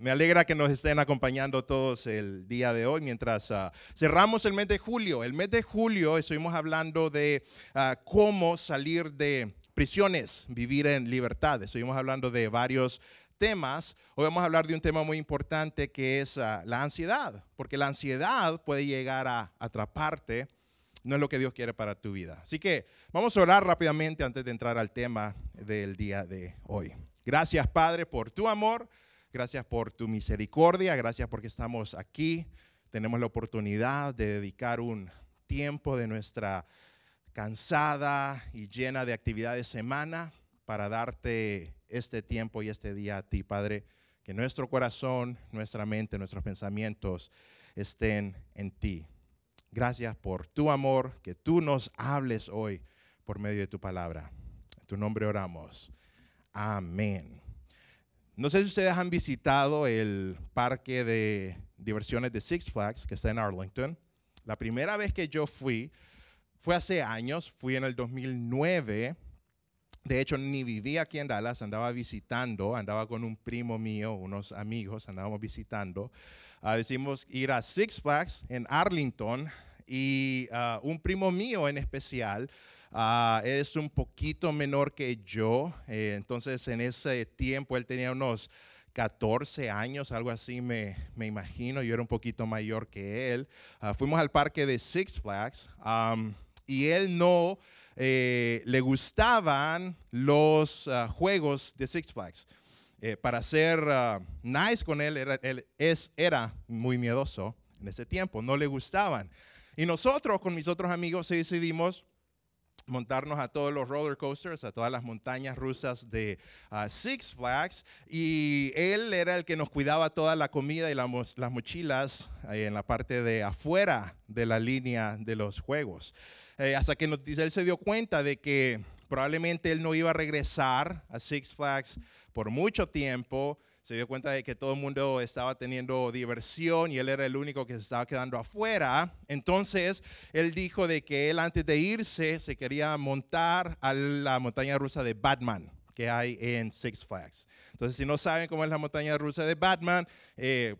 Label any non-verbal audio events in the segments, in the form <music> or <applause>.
Me alegra que nos estén acompañando todos el día de hoy mientras ah, cerramos el mes de julio. El mes de julio estuvimos hablando de ah, cómo salir de prisiones, vivir en libertad. Estuvimos hablando de varios temas. Hoy vamos a hablar de un tema muy importante que es ah, la ansiedad, porque la ansiedad puede llegar a atraparte. No es lo que Dios quiere para tu vida. Así que vamos a orar rápidamente antes de entrar al tema del día de hoy. Gracias, Padre, por tu amor. Gracias por tu misericordia. Gracias porque estamos aquí. Tenemos la oportunidad de dedicar un tiempo de nuestra cansada y llena de actividades semana para darte este tiempo y este día a ti, Padre. Que nuestro corazón, nuestra mente, nuestros pensamientos estén en ti. Gracias por tu amor, que tú nos hables hoy por medio de tu palabra. En tu nombre oramos. Amén. No sé si ustedes han visitado el parque de diversiones de Six Flags que está en Arlington. La primera vez que yo fui fue hace años, fui en el 2009. De hecho, ni vivía aquí en Dallas, andaba visitando, andaba con un primo mío, unos amigos, andábamos visitando. Uh, decimos ir a Six Flags en Arlington y ah, un primo mío en especial Ah, es un poquito menor que yo, eh, entonces en ese tiempo él tenía unos 14 años, algo así me, me imagino, yo era un poquito mayor que él. Ah, fuimos al parque de Six Flags y él no eh, le gustaban los ah, juegos de Six Flags. Eh, para ser nice con él, era, él es, era muy miedoso en ese tiempo, no le gustaban. Y nosotros con mis otros amigos decidimos montarnos a todos los roller coasters, a todas las montañas rusas de ah, Six Flags. Y él era el que nos cuidaba toda la comida y las mochilas en la parte de afuera de la línea de los juegos. Eh, hasta que nos, él se dio cuenta de que probablemente él no iba a regresar a Six Flags por mucho tiempo se dio cuenta de que todo el mundo estaba teniendo diversión y él era el único que se estaba quedando afuera. Entonces, él dijo de que él antes de irse se quería montar a la montaña rusa de Batman que hay en Six Flags. Entonces, si no saben cómo es la montaña rusa de Batman, eh,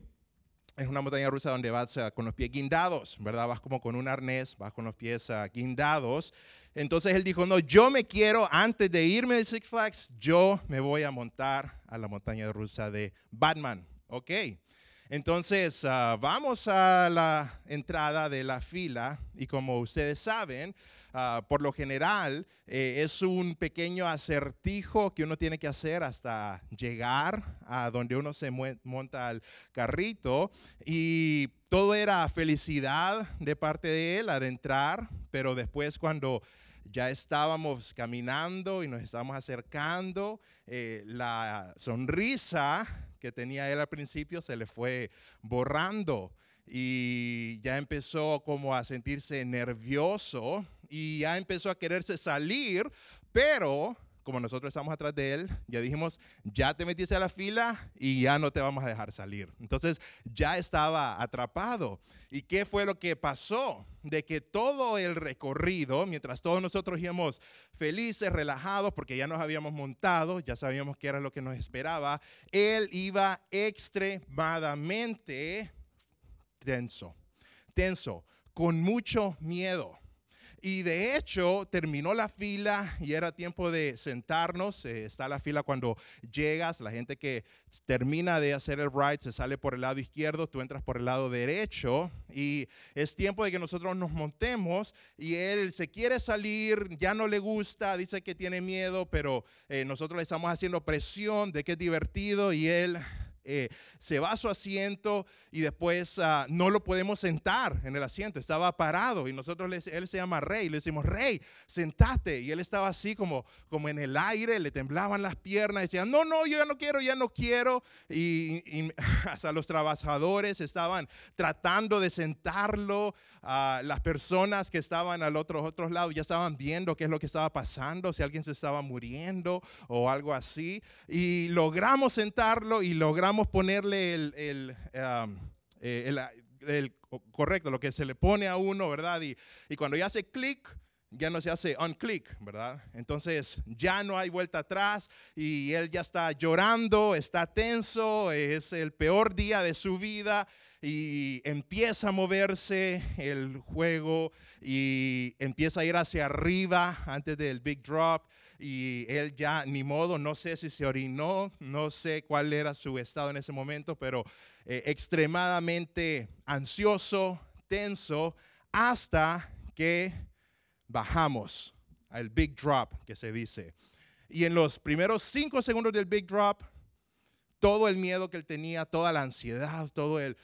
es una montaña rusa donde vas con los pies guindados, ¿verdad? Vas como con un arnés, vas con los pies uh, guindados. Entonces él dijo, no, yo me quiero, antes de irme de Six Flags, yo me voy a montar a la montaña rusa de Batman. Ok. Entonces uh, vamos a la entrada de la fila y como ustedes saben, uh, por lo general eh, es un pequeño acertijo que uno tiene que hacer hasta llegar a donde uno se monta al carrito y todo era felicidad de parte de él al entrar, pero después cuando ya estábamos caminando y nos estábamos acercando, eh, la sonrisa que tenía él al principio se le fue borrando y ya empezó como a sentirse nervioso y ya empezó a quererse salir, pero como nosotros estamos atrás de él, ya dijimos, ya te metiste a la fila y ya no te vamos a dejar salir. Entonces ya estaba atrapado. ¿Y qué fue lo que pasó? De que todo el recorrido, mientras todos nosotros íbamos felices, relajados, porque ya nos habíamos montado, ya sabíamos qué era lo que nos esperaba, él iba extremadamente tenso, tenso, con mucho miedo. Y de hecho terminó la fila y era tiempo de sentarnos. Eh, está la fila cuando llegas, la gente que termina de hacer el ride se sale por el lado izquierdo, tú entras por el lado derecho y es tiempo de que nosotros nos montemos y él se quiere salir, ya no le gusta, dice que tiene miedo, pero eh, nosotros le estamos haciendo presión de que es divertido y él eh, se va a su asiento y después ah, no lo podemos sentar en el asiento, estaba parado y nosotros, él se llama Rey, le decimos, Rey, sentate. Y él estaba así como, como en el aire, le temblaban las piernas, decía, no, no, yo ya no quiero, ya no quiero. Y, <laughs> hasta los trabajadores estaban tratando de sentarlo, a las personas que estaban al otro, otros lados ya estaban viendo qué es lo que estaba pasando, si alguien se estaba muriendo o algo así. Y logramos sentarlo y logramos ponerle el, um, eh, el, el, correcto, lo que se le pone a uno, ¿verdad? Y, y cuando ya hace clic, ya no se hace un click, ¿verdad? Entonces ya no hay vuelta atrás y él ya está llorando, está tenso, es el peor día de su vida y empieza a moverse el juego y empieza a ir hacia arriba antes del big drop y él ya ni modo, no sé si se orinó, no sé cuál era su estado en ese momento, pero eh, extremadamente ansioso, tenso, hasta que bajamos al big drop que se dice. Y en los primeros cinco segundos del big drop, todo el miedo que él tenía, toda la ansiedad, todo el,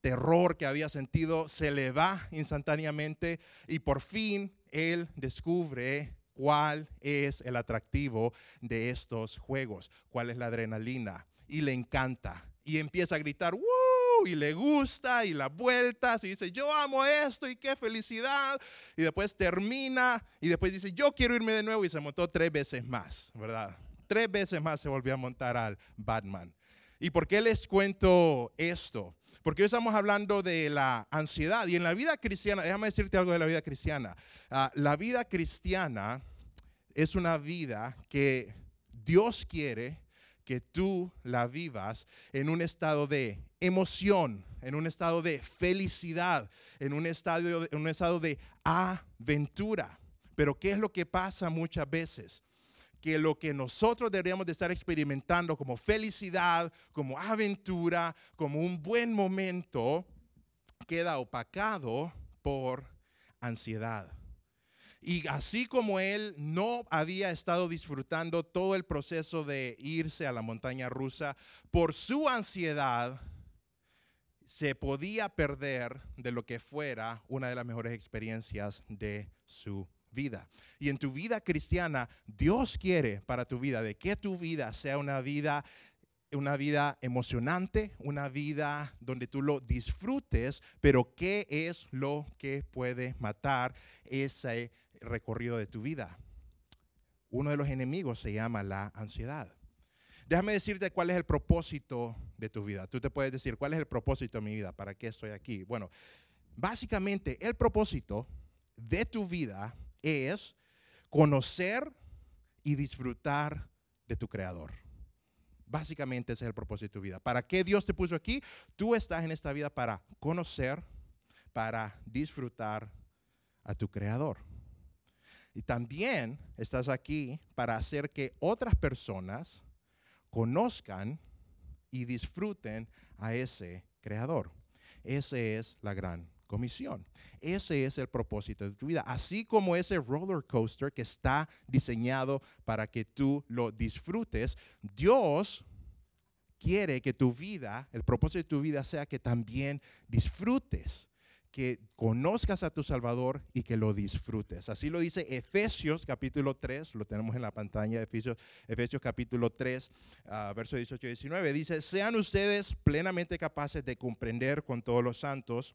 terror que había sentido se le va instantáneamente y por fin él descubre cuál es el atractivo de estos juegos, cuál es la adrenalina y le encanta y empieza a gritar, ¡Woo! Y le gusta y la vueltas y dice, yo amo esto y qué felicidad. Y después termina y después dice, yo quiero irme de nuevo y se montó tres veces más, ¿verdad? Tres veces más se volvió a montar al Batman. ¿Y por qué les cuento esto? Porque hoy estamos hablando de la ansiedad y en la vida cristiana, déjame decirte algo de la vida cristiana. Ah, la vida cristiana es una vida que Dios quiere que tú la vivas en un estado de emoción, en un estado de felicidad, en un en un estado de aventura. Pero ¿qué es lo que pasa muchas veces? Que lo que nosotros deberíamos de estar experimentando como felicidad, como aventura, como un buen momento, queda opacado por ansiedad. Y así como él no había estado disfrutando todo el proceso de irse a la montaña rusa, por su ansiedad se podía perder de lo que fuera una de las mejores experiencias de su vida. Y en tu vida cristiana, Dios quiere para tu vida de que tu vida sea una vida una vida emocionante, una vida donde tú lo disfrutes, pero ¿qué es lo que puede matar ese recorrido de tu vida. Uno de los enemigos se llama la ansiedad. Déjame decirte cuál es el propósito de tu vida. Tú te puedes decir, ¿cuál es el propósito de mi vida? ¿Para qué estoy aquí? Bueno, básicamente el propósito de tu vida es conocer y disfrutar de tu creador. Básicamente ese es el propósito de tu vida. ¿Para qué Dios te puso aquí? Tú estás en esta vida para conocer, para disfrutar a tu creador. Y también estás aquí para hacer que otras personas conozcan y disfruten a ese creador. Esa es la gran comisión. Ese es el propósito de tu vida. Así como ese roller coaster que está diseñado para que tú lo disfrutes, Dios quiere que tu vida, el propósito de tu vida sea que también disfrutes que conozcas a tu Salvador y que lo disfrutes. Así lo dice Efesios capítulo 3, lo tenemos en la pantalla, Efesios, Efesios capítulo 3, uh, verso 18 y 19. Dice, sean ustedes plenamente capaces de comprender con todos los santos.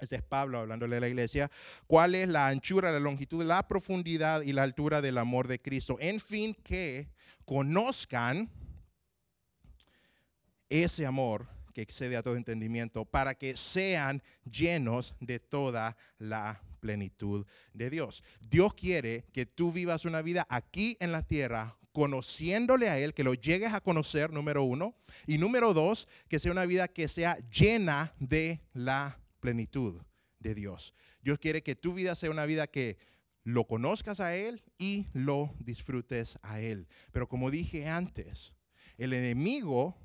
Este es Pablo hablándole a la iglesia. ¿Cuál es la anchura, la longitud, la profundidad y la altura del amor de Cristo? En fin, que conozcan ese amor que excede a todo entendimiento, para que sean llenos de toda la plenitud de Dios. Dios quiere que tú vivas una vida aquí en la tierra conociéndole a Él, que lo llegues a conocer, número uno, y número dos, que sea una vida que sea llena de la plenitud de Dios. Dios quiere que tu vida sea una vida que lo conozcas a Él y lo disfrutes a Él. Pero como dije antes, el enemigo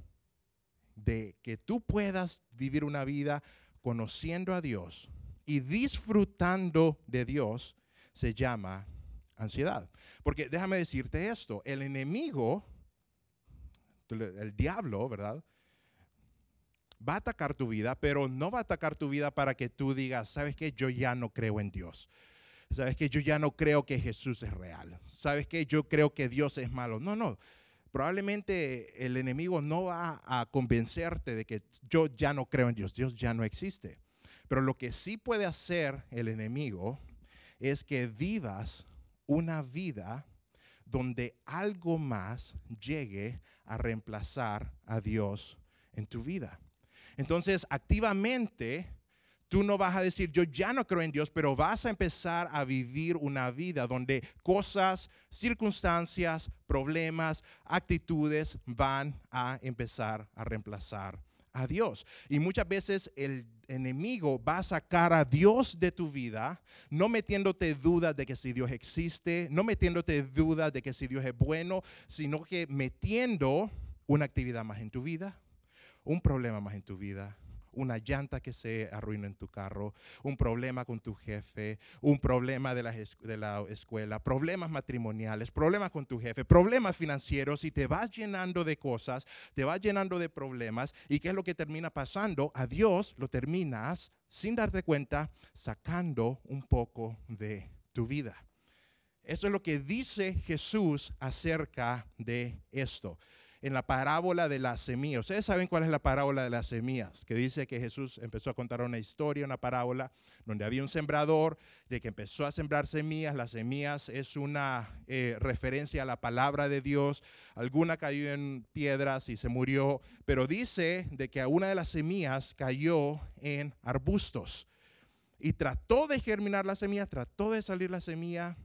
de que tú puedas vivir una vida conociendo a Dios y disfrutando de Dios se llama ansiedad. Porque déjame decirte esto, el enemigo, el diablo, ¿verdad? Va a atacar tu vida, pero no va a atacar tu vida para que tú digas, ¿sabes qué? Yo ya no creo en Dios. ¿Sabes qué? Yo ya no creo que Jesús es real. ¿Sabes qué? Yo creo que Dios es malo. No, no probablemente el enemigo no va a convencerte de que yo ya no creo en Dios, Dios ya no existe. Pero lo que sí puede hacer el enemigo es que vivas una vida donde algo más llegue a reemplazar a Dios en tu vida. Entonces, activamente tú no vas a decir, yo ya no creo en Dios, pero vas a empezar a vivir una vida donde cosas, circunstancias, problemas, actitudes van a empezar a reemplazar a Dios. Y muchas veces el enemigo va a sacar a Dios de tu vida, no metiéndote dudas de que si Dios existe, no metiéndote dudas de que si Dios es bueno, sino que metiendo una actividad más en tu vida, un problema más en tu vida, una llanta que se arruina en tu carro, un problema con tu jefe, un problema de la, de la, escuela, problemas matrimoniales, problemas con tu jefe, problemas financieros y te vas llenando de cosas, te vas llenando de problemas y qué es lo que termina pasando? A Dios lo terminas sin darte cuenta sacando un poco de tu vida. Eso es lo que dice Jesús acerca de esto en la parábola de las semillas. Ustedes saben cuál es la parábola de las semillas, que dice que Jesús empezó a contar una historia, una parábola, donde había un sembrador, de que empezó a sembrar semillas. Las semillas es una eh, referencia a la palabra de Dios. Alguna cayó en piedras y se murió, pero dice de que una de las semillas cayó en arbustos. Y trató de germinar la semilla, trató de salir la semilla,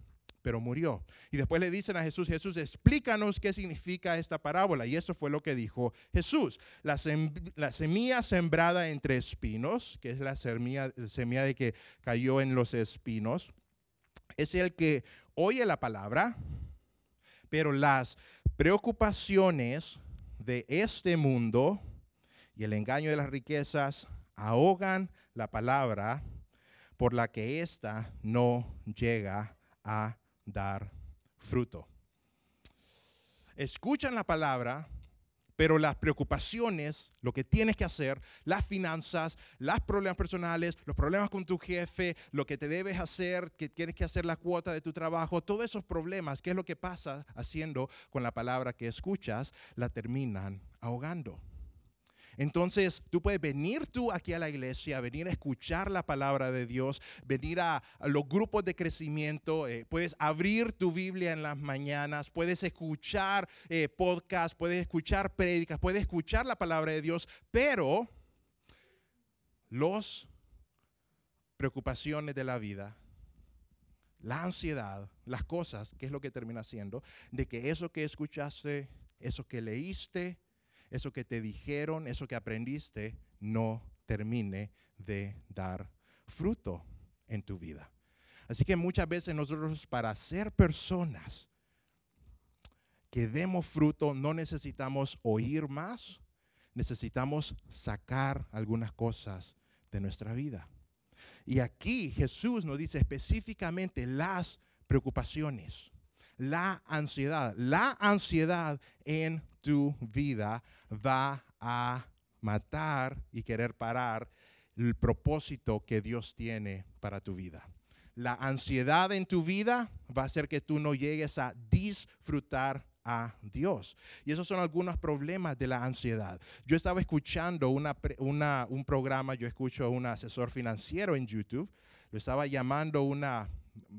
pero murió. Y después le dicen a Jesús, Jesús, explícanos qué significa esta parábola. Y eso fue lo que dijo Jesús. La, semilla sembrada entre espinos, que es la semilla, semilla de que cayó en los espinos, es el que oye la palabra, pero las preocupaciones de este mundo y el engaño de las riquezas ahogan la palabra por la que ésta no llega a dar fruto. Escuchan la palabra, pero las preocupaciones, lo que tienes que hacer, las finanzas, los problemas personales, los problemas con tu jefe, lo que te debes hacer, que tienes que hacer la cuota de tu trabajo, todos esos problemas, ¿qué es lo que pasa haciendo con la palabra que escuchas? La terminan ahogando. Entonces, tú puedes venir tú aquí a la iglesia, venir a escuchar la palabra de Dios, venir a, los grupos de crecimiento, eh, puedes abrir tu Biblia en las mañanas, puedes escuchar eh, podcasts, puedes escuchar prédicas, puedes escuchar la palabra de Dios, pero los preocupaciones de la vida, la ansiedad, las cosas, ¿qué es lo que termina siendo? De que eso que escuchaste, eso que leíste, eso que te dijeron, eso que aprendiste, no termine de dar fruto en tu vida. Así que muchas veces nosotros para ser personas que demos fruto no necesitamos oír más, necesitamos sacar algunas cosas de nuestra vida. Y aquí Jesús nos dice específicamente las preocupaciones la ansiedad. La ansiedad en tu vida va a matar y querer parar el propósito que Dios tiene para tu vida. La ansiedad en tu vida va a hacer que tú no llegues a disfrutar a Dios. Y esos son algunos problemas de la ansiedad. Yo estaba escuchando un programa, yo escucho a un asesor financiero en YouTube, lo estaba llamando una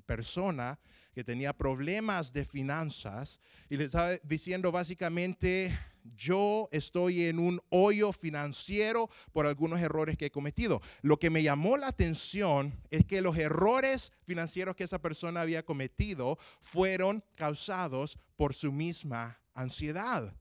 persona que tenía problemas de finanzas y le estaba diciendo básicamente, yo estoy en un hoyo financiero por algunos errores que he cometido. Lo que me llamó la atención es que los errores financieros que esa persona había cometido fueron causados por su misma ansiedad.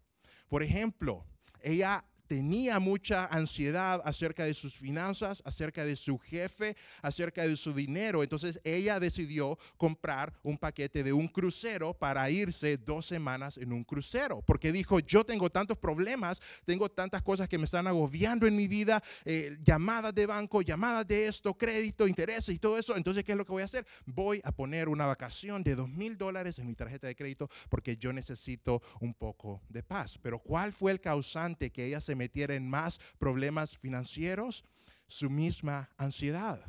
Por ejemplo, ella tenía mucha ansiedad acerca de sus finanzas, acerca de su jefe, acerca de su dinero. Entonces ella decidió comprar un paquete de un crucero para irse dos semanas en un crucero, porque dijo, yo tengo tantos problemas, tengo tantas cosas que me están agobiando en mi vida, eh, llamadas de banco, llamadas de esto, crédito, intereses y todo eso. Entonces, ¿qué es lo que voy a hacer? Voy a poner una vacación de dos mil dólares en mi tarjeta de crédito porque yo necesito un poco de paz. Pero ¿cuál fue el causante que ella se metiera en más problemas financieros, su misma ansiedad.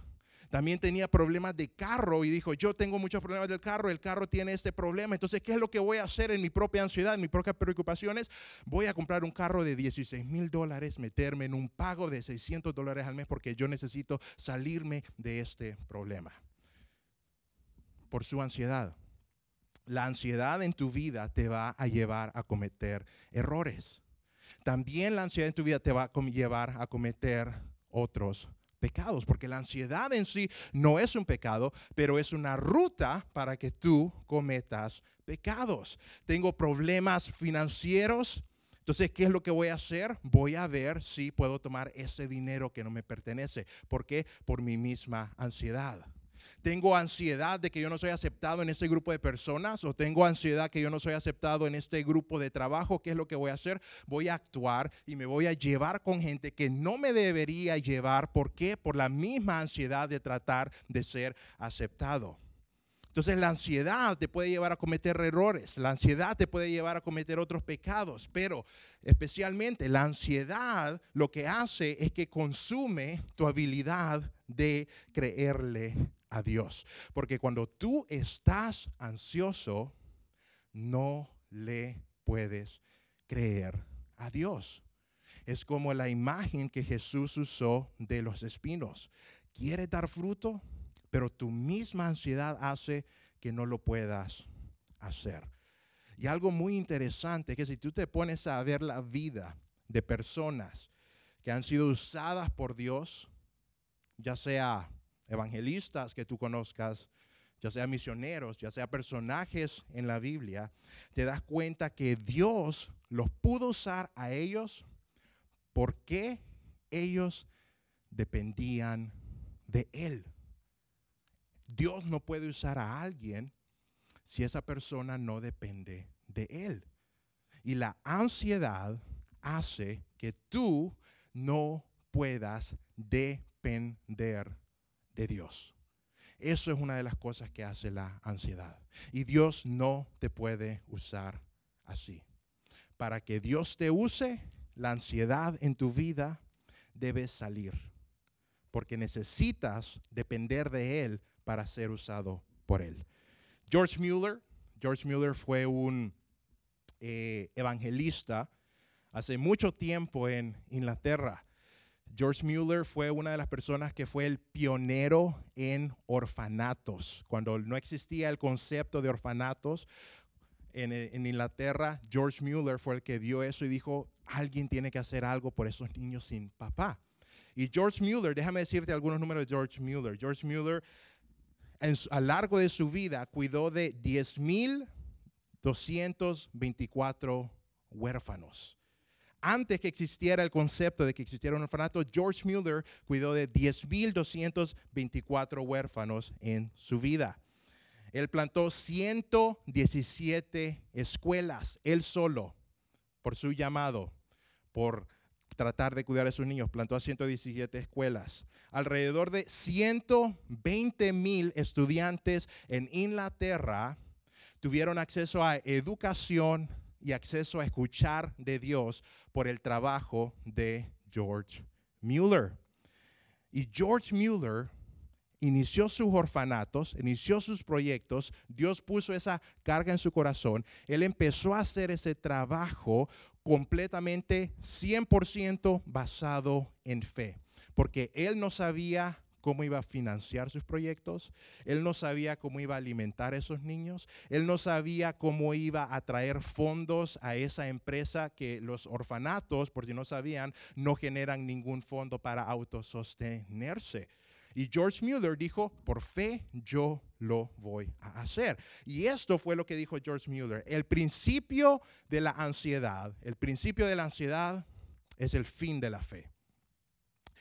También tenía problemas de carro y dijo, yo tengo muchos problemas del carro, el carro tiene este problema, entonces, ¿qué es lo que voy a hacer en mi propia ansiedad, en mis propias preocupaciones? Voy a comprar un carro de 16 mil dólares, meterme en un pago de 600 dólares al mes porque yo necesito salirme de este problema. Por su ansiedad. La ansiedad en tu vida te va a llevar a cometer errores también la ansiedad en tu vida te va a llevar a cometer otros pecados, porque la ansiedad en sí no es un pecado, pero es una ruta para que tú cometas pecados. Tengo problemas financieros, entonces, ¿qué es lo que voy a hacer? Voy a ver si puedo tomar ese dinero que no me pertenece. ¿Por qué? Por mi misma ansiedad. Tengo ansiedad de que yo no soy aceptado en este grupo de personas o tengo ansiedad que yo no soy aceptado en este grupo de trabajo. ¿Qué es lo que voy a hacer? Voy a actuar y me voy a llevar con gente que no me debería llevar. ¿Por qué? Por la misma ansiedad de tratar de ser aceptado. Entonces la ansiedad te puede llevar a cometer errores, la ansiedad te puede llevar a cometer otros pecados, pero especialmente la ansiedad lo que hace es que consume tu habilidad de creerle a Dios. Porque cuando tú estás ansioso, no le puedes creer a Dios. Es como la imagen que Jesús usó de los espinos. ¿Quiere dar fruto? pero tu misma ansiedad hace que no lo puedas hacer. Y algo muy interesante es que si tú te pones a ver la vida de personas que han sido usadas por Dios, ya sea evangelistas que tú conozcas, ya sea misioneros, ya sea personajes en la Biblia, te das cuenta que Dios los pudo usar a ellos porque ellos dependían de Él. Dios no puede usar a alguien si esa persona no depende de Él. Y la ansiedad hace que tú no puedas depender de Dios. Eso es una de las cosas que hace la ansiedad. Y Dios no te puede usar así. Para que Dios te use, la ansiedad en tu vida debe salir. Porque necesitas depender de Él para ser usado por él. George Mueller, George Mueller fue un eh, evangelista hace mucho tiempo en Inglaterra. George Mueller fue una de las personas que fue el pionero en orfanatos. Cuando no existía el concepto de orfanatos en, en, Inglaterra, George Mueller fue el que vio eso y dijo, alguien tiene que hacer algo por esos niños sin papá. Y George Mueller, déjame decirte algunos números de George Mueller. George Mueller a lo largo de su vida cuidó de 10.224 huérfanos. Antes que existiera el concepto de que existiera un orfanato, George Mueller cuidó de 10.224 huérfanos en su vida. Él plantó 117 escuelas, él solo, por su llamado, por tratar de cuidar a sus niños. Plantó a 117 escuelas. Alrededor de 120 mil estudiantes en Inglaterra tuvieron acceso a educación y acceso a escuchar de Dios por el trabajo de George Mueller. Y George Mueller inició sus orfanatos, inició sus proyectos, Dios puso esa carga en su corazón, él empezó a hacer ese trabajo completamente 100% basado en fe, porque él no sabía cómo iba a financiar sus proyectos, él no sabía cómo iba a alimentar a esos niños, él no sabía cómo iba a traer fondos a esa empresa que los orfanatos, por si no sabían, no generan ningún fondo para autosostenerse. Y George Mueller dijo, por fe yo lo voy a hacer. Y esto fue lo que dijo George Mueller. El principio de la ansiedad, el principio de la ansiedad es el fin de la fe.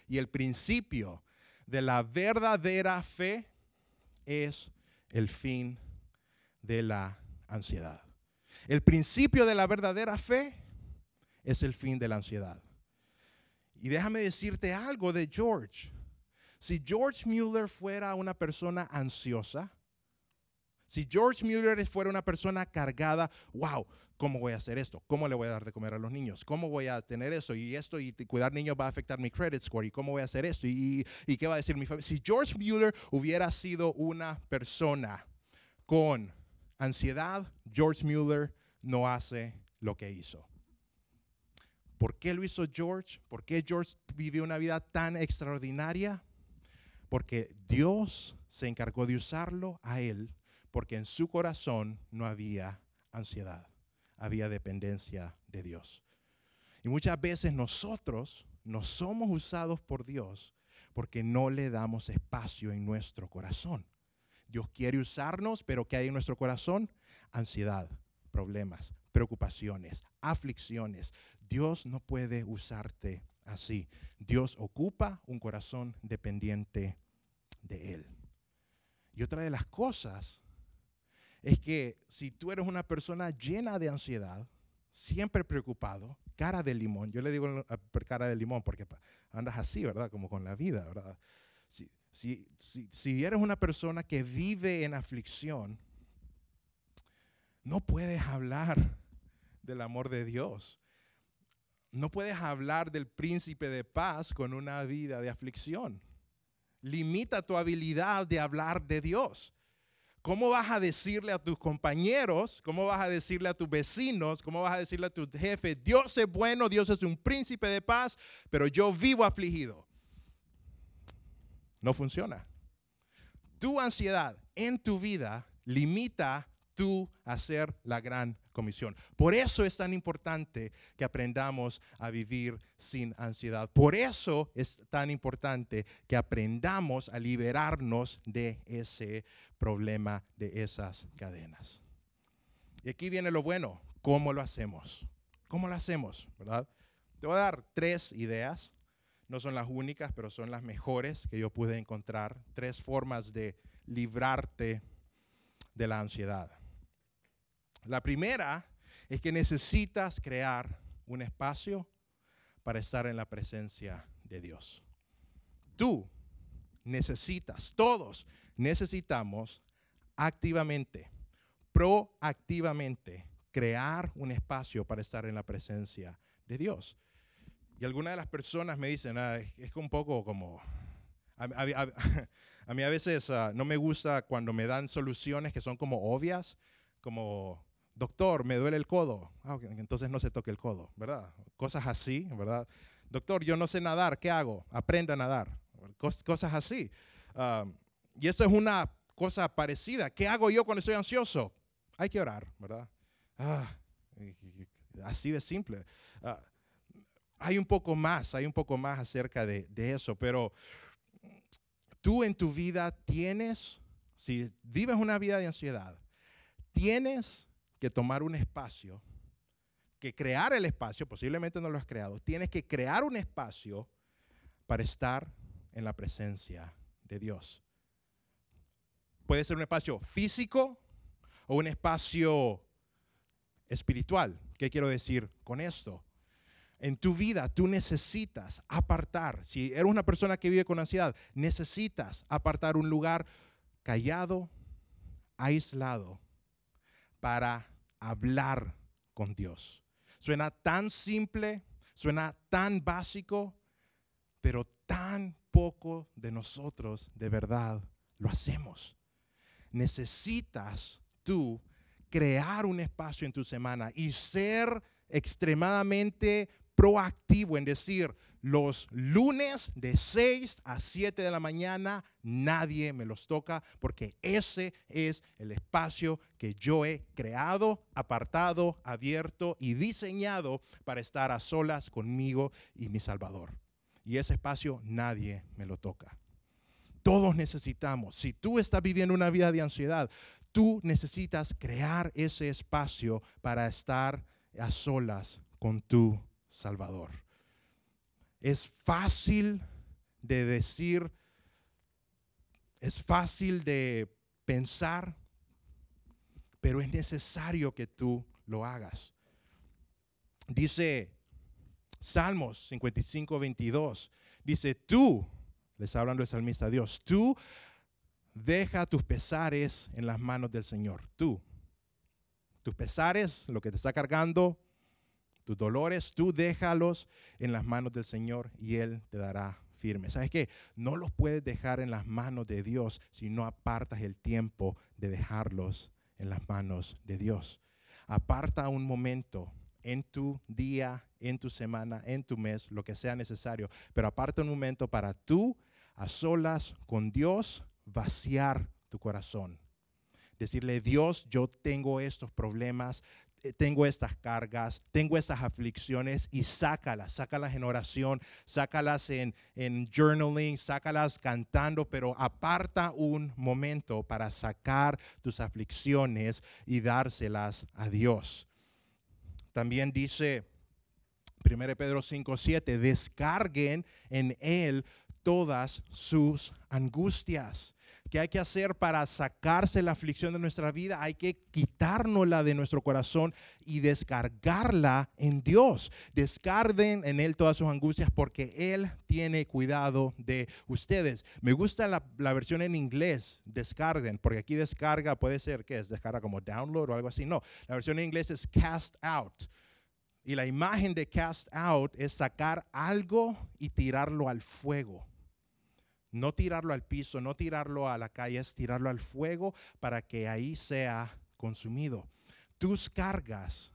Y el principio de la verdadera fe es el fin de la ansiedad. El principio de la verdadera fe es el fin de la ansiedad. Y déjame decirte algo de George. Si George Mueller fuera una persona ansiosa, si George Mueller fuera una persona cargada, wow, ¿cómo voy a hacer esto? ¿Cómo le voy a dar de comer a los niños? ¿Cómo voy a tener eso? Y esto, y cuidar niños va a afectar mi credit score. ¿Y cómo voy a hacer esto? ¿Y, y qué va a decir mi familia? Si George Mueller hubiera sido una persona con ansiedad, George Mueller no hace lo que hizo. ¿Por qué lo hizo George? ¿Por qué George vivió una vida tan extraordinaria? Porque Dios se encargó de usarlo a él, porque en su corazón no había ansiedad, había dependencia de Dios. Y muchas veces nosotros no somos usados por Dios porque no le damos espacio en nuestro corazón. Dios quiere usarnos, pero ¿qué hay en nuestro corazón? Ansiedad, problemas, preocupaciones, aflicciones. Dios no puede usarte así. Dios ocupa un corazón dependiente de Él. Y otra de las cosas es que si tú eres una persona llena de ansiedad, siempre preocupado, cara de limón, yo le digo cara de limón porque andas así, ¿verdad? Como con la vida, ¿verdad? Si, si, si, eres una persona que vive en aflicción, no puedes hablar del amor de Dios. No puedes hablar del príncipe de paz con una vida de aflicción. Limita tu habilidad de hablar de Dios. ¿Cómo vas a decirle a tus compañeros, cómo vas a decirle a tus vecinos, cómo vas a decirle a tu jefe, Dios es bueno, Dios es un príncipe de paz, pero yo vivo afligido? No funciona. Tu ansiedad en tu vida limita tu hacer la gran comisión. Por eso es tan importante que aprendamos a vivir sin ansiedad. Por eso es tan importante que aprendamos a liberarnos de ese problema, de esas cadenas. Y aquí viene lo bueno, ¿cómo lo hacemos? ¿Cómo lo hacemos? ¿Verdad? Te voy a dar tres ideas. No son las únicas, pero son las mejores que yo pude encontrar. Tres formas de librarte de la ansiedad. La primera es que necesitas crear un espacio para estar en la presencia de Dios. Tú necesitas, todos necesitamos activamente, proactivamente, crear un espacio para estar en la presencia de Dios. Y algunas de las personas me dicen, ah, es, un poco como, <laughs> a, mí a veces ah, no me gusta cuando me dan soluciones que son como obvias, como Doctor, me duele el codo. Ah, entonces no se toque el codo, ¿verdad? Cosas así, ¿verdad? Doctor, yo no sé nadar, ¿qué hago? Aprenda a nadar. cosas así. Ah, y esto es una cosa parecida. ¿Qué hago yo cuando estoy ansioso? Hay que orar, ¿verdad? Ah, así de simple. Ah, hay un poco más, hay un poco más acerca de, de eso, pero tú en tu vida tienes, si vives una vida de ansiedad, tienes que tomar un espacio, que crear el espacio, posiblemente no lo has creado, tienes que crear un espacio para estar en la presencia de Dios. Puede ser un espacio físico o un espacio espiritual. ¿Qué quiero decir con esto? En tu vida tú necesitas apartar, si eres una persona que vive con ansiedad, necesitas apartar un lugar callado, aislado, para hablar con Dios. Suena tan simple, suena tan básico, pero tan poco de nosotros de verdad lo hacemos. Necesitas tú crear un espacio en tu semana y ser extremadamente proactivo en decir, los lunes de 6 a 7 de la mañana nadie me los toca porque ese es el espacio que yo he creado, apartado, abierto y diseñado para estar a solas conmigo y mi Salvador. Y ese espacio nadie me lo toca. Todos necesitamos, si tú estás viviendo una vida de ansiedad, tú necesitas crear ese espacio para estar a solas con tu Salvador. Es fácil de decir, es fácil de pensar, pero es necesario que tú lo hagas. Dice Salmos 55, 22, dice, tú, les hablando el salmista a Dios, tú deja tus pesares en las manos del Señor, tú. Tus pesares, lo que te está cargando, tus dolores, tú déjalos en las manos del Señor y Él te dará firme. ¿Sabes qué? No los puedes dejar en las manos de Dios si no apartas el tiempo de dejarlos en las manos de Dios. Aparta un momento en tu día, en tu semana, en tu mes, lo que sea necesario, pero aparta un momento para tú, a solas con Dios, vaciar tu corazón. Decirle, Dios, yo tengo estos problemas, tengo estas cargas, tengo estas aflicciones y sácalas, sácalas en oración, sácalas en, en journaling, sácalas cantando, pero aparta un momento para sacar tus aflicciones y dárselas a Dios. También dice 1 Pedro 5, 7, descarguen en Él todas sus angustias. ¿Qué hay que hacer para sacarse la aflicción de nuestra vida? Hay que quitárnosla de nuestro corazón y descargarla en Dios. Descarden en Él todas sus angustias porque Él tiene cuidado de ustedes. Me gusta la, la versión en inglés, descarguen, porque aquí descarga puede ser que es descarga como download o algo así. No, la versión en inglés es cast out. Y la imagen de cast out es sacar algo y tirarlo al fuego. No tirarlo al piso, no tirarlo a la calle, es tirarlo al fuego para que ahí sea consumido. Tus cargas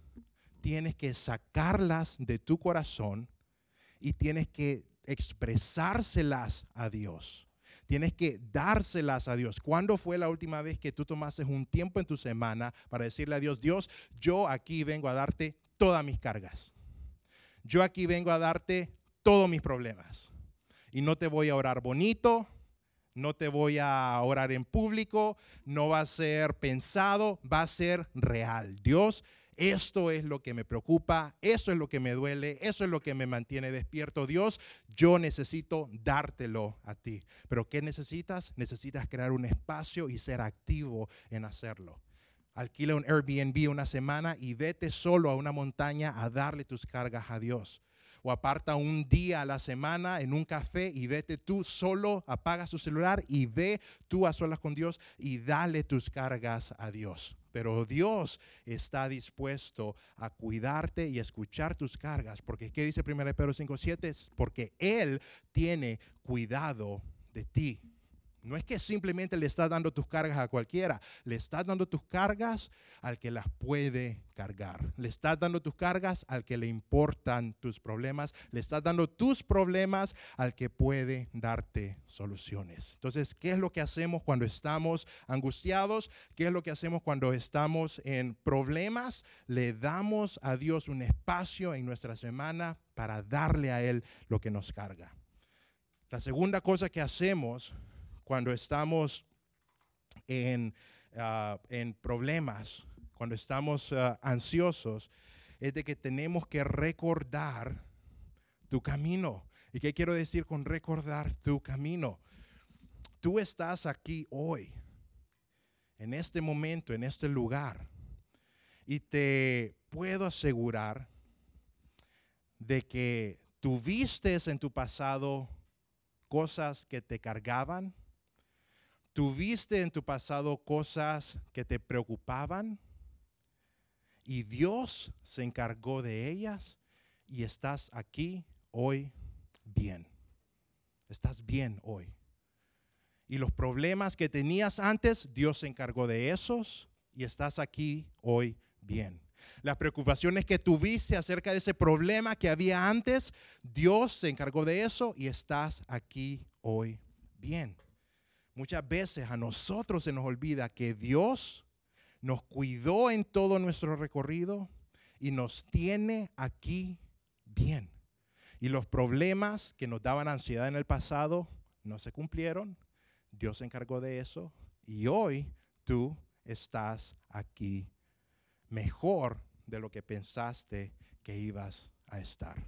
tienes que sacarlas de tu corazón y tienes que expresárselas a Dios. Tienes que dárselas a Dios. ¿Cuándo fue la última vez que tú tomaste un tiempo en tu semana para decirle a Dios, Dios, yo aquí vengo a darte todas mis cargas. Yo aquí vengo a darte todos mis problemas y no te voy a orar bonito, no te voy a orar en público, no va a ser pensado, va a ser real. Dios, esto es lo que me preocupa, eso es lo que me duele, eso es lo que me mantiene despierto. Dios, yo necesito dártelo a ti. Pero ¿qué necesitas? Necesitas crear un espacio y ser activo en hacerlo. Alquila un Airbnb una semana y vete solo a una montaña a darle tus cargas a Dios o aparta un día a la semana en un café y vete tú solo, apaga su celular y ve tú a solas con Dios y dale tus cargas a Dios. Pero Dios está dispuesto a cuidarte y escuchar tus cargas, porque ¿qué dice 1 Pedro 5:7? Porque Él tiene cuidado de ti. No es que simplemente le estás dando tus cargas a cualquiera, le estás dando tus cargas al que las puede cargar. Le estás dando tus cargas al que le importan tus problemas, le estás dando tus problemas al que puede darte soluciones. Entonces, ¿qué es lo que hacemos cuando estamos angustiados? ¿Qué es lo que hacemos cuando estamos en problemas? Le damos a Dios un espacio en nuestra semana para darle a Él lo que nos carga. La segunda cosa que hacemos cuando estamos en, ah, en problemas, cuando estamos ah, ansiosos, es de que tenemos que recordar tu camino. ¿Y qué quiero decir con recordar tu camino? Tú estás aquí hoy, en este momento, en este lugar, y te puedo asegurar de que tuviste en tu pasado cosas que te cargaban, ¿Tuviste en tu pasado cosas que te preocupaban? Y Dios se encargó de ellas y estás aquí hoy bien. Estás bien hoy. Y los problemas que tenías antes, Dios se encargó de esos y estás aquí hoy bien. Las preocupaciones que tuviste acerca de ese problema que había antes, Dios se encargó de eso y estás aquí hoy bien. Muchas veces a nosotros se nos olvida que Dios nos cuidó en todo nuestro recorrido y nos tiene aquí bien. Y los problemas que nos daban ansiedad en el pasado no se cumplieron. Dios se encargó de eso. Y hoy tú estás aquí mejor de lo que pensaste que ibas a estar.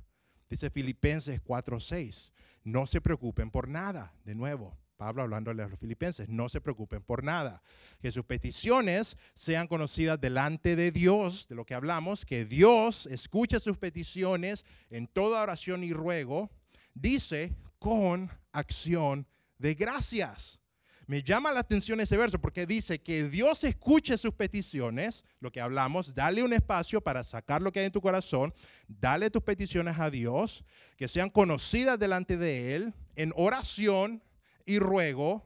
Dice Filipenses 4:6, no se preocupen por nada, de nuevo. Pablo hablándole a los filipenses, no se preocupen por nada, que sus peticiones sean conocidas delante de Dios, de lo que hablamos, que Dios escuche sus peticiones en toda oración y ruego, dice con acción de gracias. Me llama la atención ese verso porque dice que Dios escuche sus peticiones, lo que hablamos, dale un espacio para sacar lo que hay en tu corazón, dale tus peticiones a Dios, que sean conocidas delante de Él en oración y ruego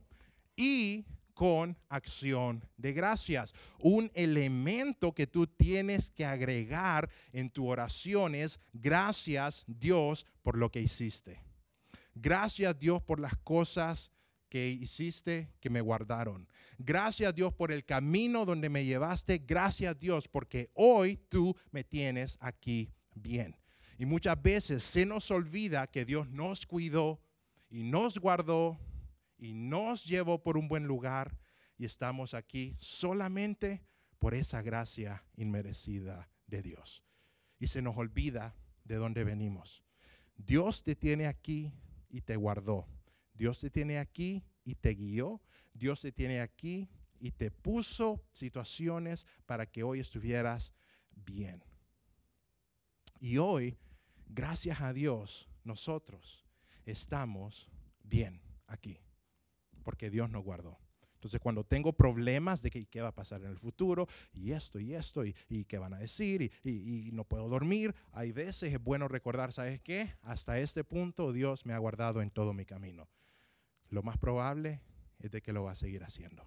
y con acción de gracias. Un elemento que tú tienes que agregar en tu oración es gracias Dios por lo que hiciste. Gracias Dios por las cosas que hiciste que me guardaron. Gracias Dios por el camino donde me llevaste. Gracias Dios porque hoy tú me tienes aquí bien. Y muchas veces se nos olvida que Dios nos cuidó y nos guardó y nos llevó por un buen lugar y estamos aquí solamente por esa gracia inmerecida de Dios. Y se nos olvida de dónde venimos. Dios te tiene aquí y te guardó. Dios te tiene aquí y te guió. Dios te tiene aquí y te puso situaciones para que hoy estuvieras bien. Y hoy, gracias a Dios, nosotros estamos bien aquí, porque Dios nos guardó. Entonces, cuando tengo problemas de que, qué va a pasar en el futuro, y esto, y esto, y, qué van a decir, y, y, no puedo dormir, hay veces es bueno recordar, ¿sabes qué? Hasta este punto Dios me ha guardado en todo mi camino. Lo más probable es de que lo va a seguir haciendo.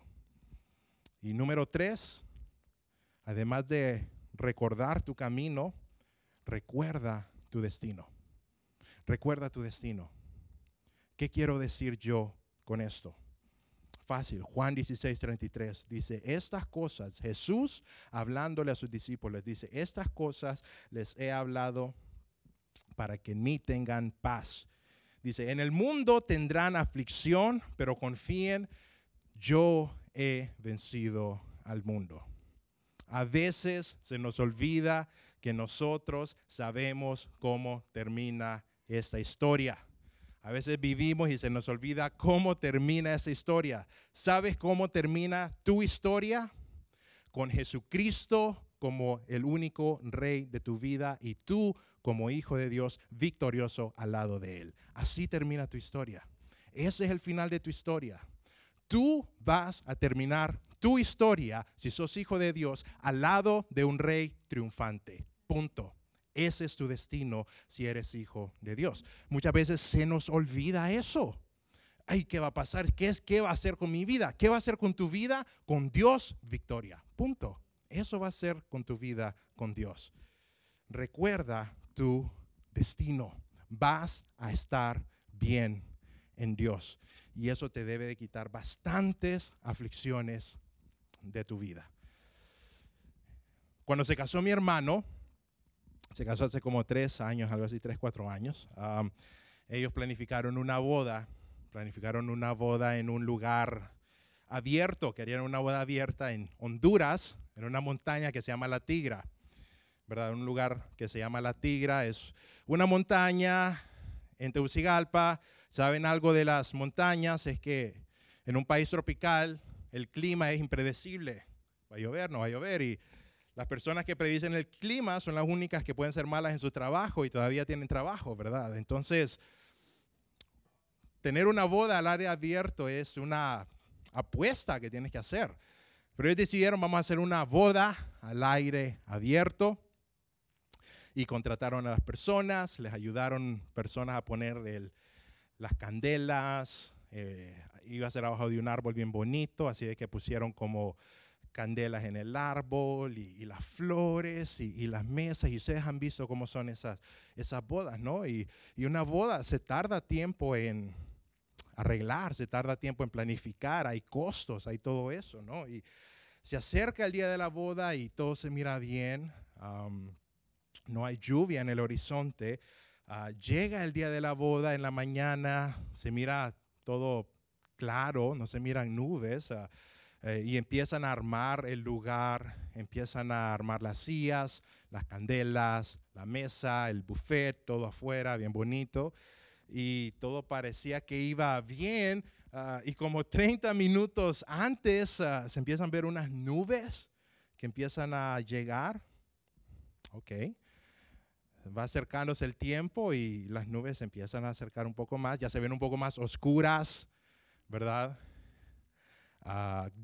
Y número tres, además de recordar tu camino, recuerda tu destino. Recuerda tu destino. ¿Qué quiero decir yo con esto? Fácil, Juan 16, 33 dice, estas cosas, Jesús hablándole a sus discípulos, dice, estas cosas les he hablado para que en mí tengan paz. Dice, en el mundo tendrán aflicción, pero confíen, yo he vencido al mundo. A veces se nos olvida que nosotros sabemos cómo termina esta historia. A veces vivimos y se nos olvida cómo termina esa historia. ¿Sabes cómo termina tu historia? Con Jesucristo como el único rey de tu vida y tú como hijo de Dios victorioso al lado de él. Así termina tu historia. Ese es el final de tu historia. Tú vas a terminar tu historia, si sos hijo de Dios, al lado de un rey triunfante. Punto. Ese es tu destino si eres hijo de Dios. Muchas veces se nos olvida eso. Ay, ¿qué va a pasar? ¿Qué es qué va a hacer con mi vida? ¿Qué va a hacer con tu vida? Con Dios, victoria. Punto. Eso va a ser con tu vida con Dios. Recuerda tu destino. Vas a estar bien en Dios. Y eso te debe de quitar bastantes aflicciones de tu vida. Cuando se casó mi hermano, se casó hace como tres años, algo así, tres, cuatro años. ellos planificaron una boda, planificaron una boda en un lugar abierto, querían una boda abierta en Honduras, en una montaña que se llama La Tigra, ¿verdad? Un lugar que se llama La Tigra, es una montaña en Tegucigalpa. ¿Saben algo de las montañas? Es que en un país tropical el clima es impredecible. Va a llover, no va a llover y las personas que predicen el clima son las únicas que pueden ser malas en su trabajo y todavía tienen trabajo, ¿verdad? Entonces, tener una boda al aire abierto es una apuesta que tienes que hacer. Pero ellos decidieron, vamos a hacer una boda al aire abierto y contrataron a las personas, les ayudaron personas a poner las candelas, eh, iba a ser abajo de un árbol bien bonito, así de que pusieron como candelas en el árbol y, las flores y, las mesas. Y ustedes han visto cómo son esas, esas bodas, ¿no? Y, y, una boda se tarda tiempo en arreglar, se tarda tiempo en planificar, hay costos, hay todo eso, ¿no? Y se acerca el día de la boda y todo se mira bien, no hay lluvia en el horizonte. Ah, llega el día de la boda en la mañana, se mira todo claro, no se miran nubes. Ah, eh, y empiezan a armar el lugar, empiezan a armar las sillas, las candelas, la mesa, el buffet, todo afuera, bien bonito. Y todo parecía que iba bien. Ah, y como 30 minutos antes ah, se empiezan a ver unas nubes que empiezan a llegar. Ok. Va acercándose el tiempo y las nubes se empiezan a acercar un poco más. Ya se ven un poco más oscuras, ¿verdad?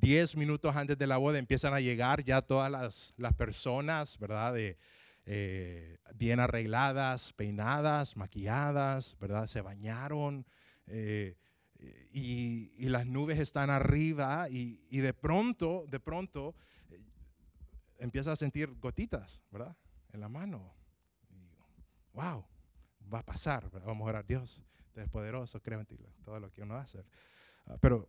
Diez minutos antes de la boda empiezan a llegar ya todas las, las personas, ¿verdad? Eh, bien arregladas, peinadas, maquilladas, ¿verdad? Se bañaron eh, y, y, las nubes están arriba y, y de pronto, de pronto, eh, empieza a sentir gotitas, ¿verdad? En la mano. wow, va a pasar, vamos a orar, Dios, tú eres poderoso, creo en ti, todo lo que uno va a hacer. Ah, pero,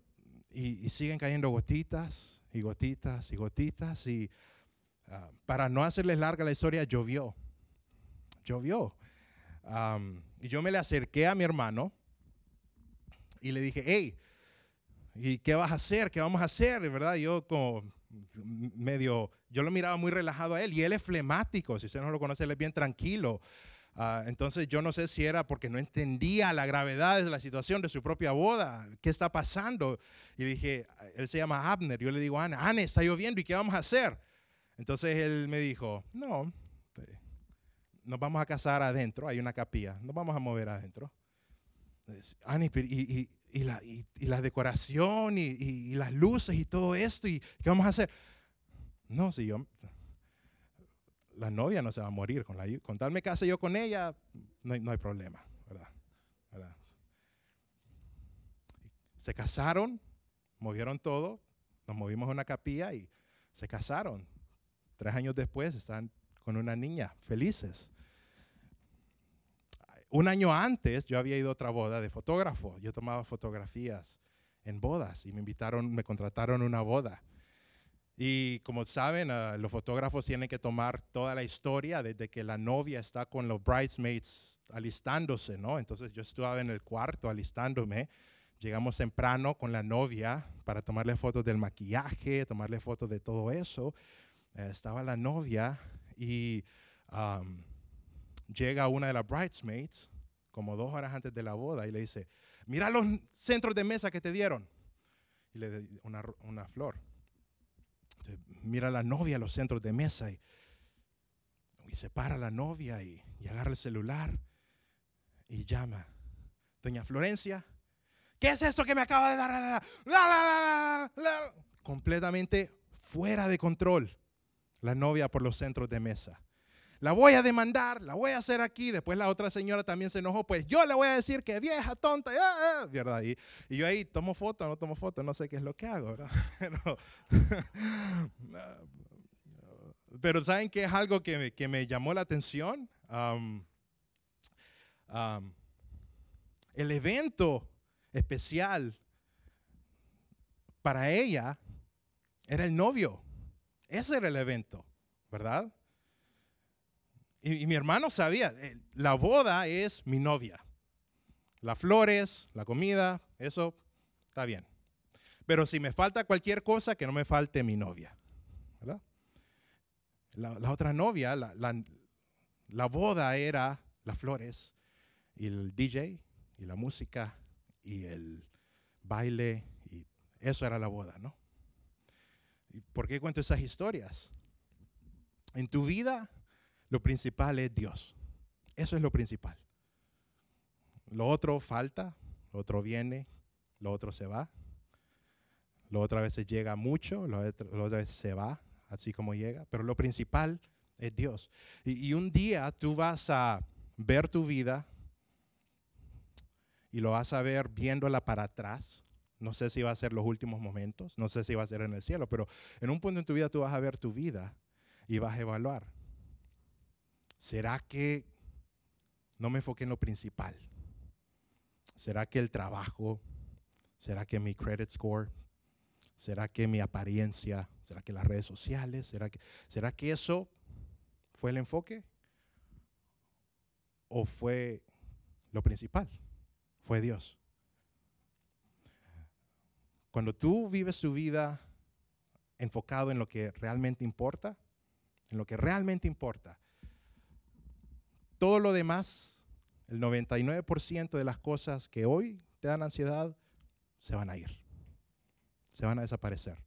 y, y siguen cayendo gotitas y gotitas y gotitas. Y ah, para no hacerles larga la historia, llovió. Llovió. Am, y yo me le acerqué a mi hermano y le dije, hey, ¿y qué vas a hacer? ¿Qué vamos a hacer? ¿Verdad? Yo como medio, yo lo miraba muy relajado a él y él es flemático, si usted no lo conoce, él es bien tranquilo. Ah, entonces yo no sé si era porque no entendía la gravedad de la situación de su propia boda, qué está pasando. Y dije, él se llama Abner, yo le digo, Ana, Ana, está lloviendo, ¿y qué vamos a hacer? Entonces él me dijo, no, nos vamos a casar adentro, hay una capilla, nos vamos a mover adentro. Ani, y, y- y la, y- la decoración y las luces y todo esto, ¿y qué vamos a hacer? No, si yo, la novia no se va a morir, con, la, con tal me case yo con ella, no hay, no hay problema, ¿verdad? Se casaron, movieron todo, nos movimos a una capilla y se casaron. Tres años después están con una niña, felices. Un año antes yo había ido a otra boda de fotógrafo. Yo tomaba fotografías en bodas y me invitaron, me contrataron una boda. Y como saben, ah, los fotógrafos tienen que tomar toda la historia desde que la novia está con los bridesmaids alistándose, ¿no? Entonces yo estaba en el cuarto alistándome. Llegamos temprano con la novia para tomarle fotos del maquillaje, tomarle fotos de todo eso. Eh, estaba la novia y am, llega una de las bridesmaids como dos horas antes de la boda y le dice, mira los centros de mesa que te dieron. Y le di una, una flor. Mira la novia los centros de mesa y, y se para la novia y, agarra el celular y llama. Doña Florencia, ¿qué es eso que me acaba de dar? La, la, la, la, la, la". Completamente fuera de control la novia por los centros de mesa. La voy a demandar, la voy a hacer aquí. Después la otra señora también se enojó. Pues yo le voy a decir que vieja, tonta, ah, ah", ¿verdad? Y, y yo ahí tomo foto, no tomo foto, no sé qué es lo que hago, ¿verdad? <laughs> <laughs> Pero, ¿saben qué es algo que me, que me llamó la atención? El evento especial para ella era el novio. Ese era el evento, ¿verdad? Y, mi hermano sabía, eh, la boda es mi novia. Las flores, la comida, eso está bien. Pero si me falta cualquier cosa, que no me falte mi novia. La, otra novia, la, la- la boda era las flores y el DJ y la música y el baile y eso era la boda, ¿no? ¿Y por qué cuento esas historias? En tu vida lo principal es Dios. Eso es lo principal. Lo otro falta, lo otro viene, lo otro se va. Lo otro a veces llega mucho, lo otro, lo otro a veces se va, así como llega. Pero lo principal es Dios. Y, y un día tú vas a ver tu vida y lo vas a ver viéndola para atrás. No sé si va a ser los últimos momentos, no sé si va a ser en el cielo, pero en un punto en tu vida tú vas a ver tu vida y vas a evaluar. ¿Será que no me enfoqué en lo principal? ¿Será que el trabajo? ¿Será que mi credit score? ¿Será que mi apariencia? ¿Será que las redes sociales? ¿Será que, ¿será que eso fue el enfoque? ¿O fue lo principal? Fue Dios. Cuando tú vives tu vida enfocado en lo que realmente importa, en lo que realmente importa, todo lo demás, el 99% de las cosas que hoy te dan ansiedad, se van a ir, se van a desaparecer.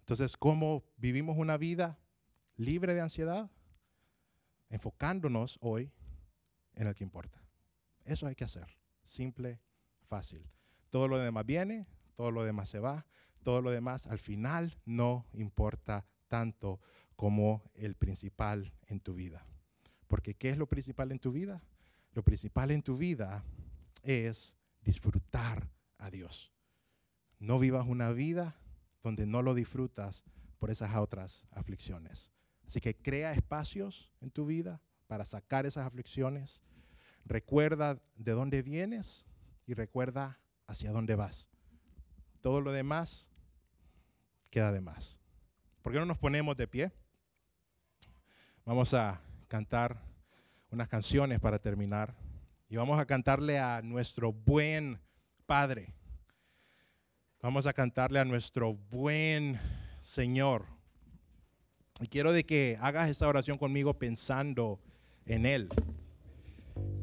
Entonces, ¿cómo vivimos una vida libre de ansiedad? Enfocándonos hoy en el que importa. Eso hay que hacer. Simple, fácil. Todo lo demás viene, todo lo demás se va, todo lo demás al final no importa tanto como el principal en tu vida. Porque ¿qué es lo principal en tu vida? Lo principal en tu vida es disfrutar a Dios. No vivas una vida donde no lo disfrutas por esas otras aflicciones. Así que crea espacios en tu vida para sacar esas aflicciones. Recuerda de dónde vienes y recuerda hacia dónde vas. Todo lo demás queda de más. ¿Por qué no nos ponemos de pie? Vamos a cantar unas canciones para terminar. Y vamos a cantarle a nuestro buen Padre. Vamos a cantarle a nuestro buen Señor. Y quiero de que hagas esta oración conmigo pensando en Él.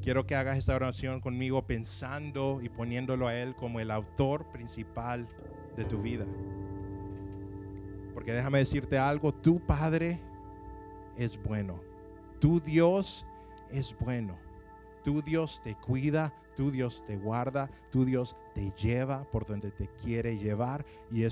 Quiero que hagas esta oración conmigo pensando y poniéndolo a Él como el autor principal de tu vida. Porque déjame decirte algo, tu Padre es bueno. Tu Dios es bueno. Tu Dios te cuida, tu Dios te guarda, tu Dios te lleva por donde te quiere llevar y es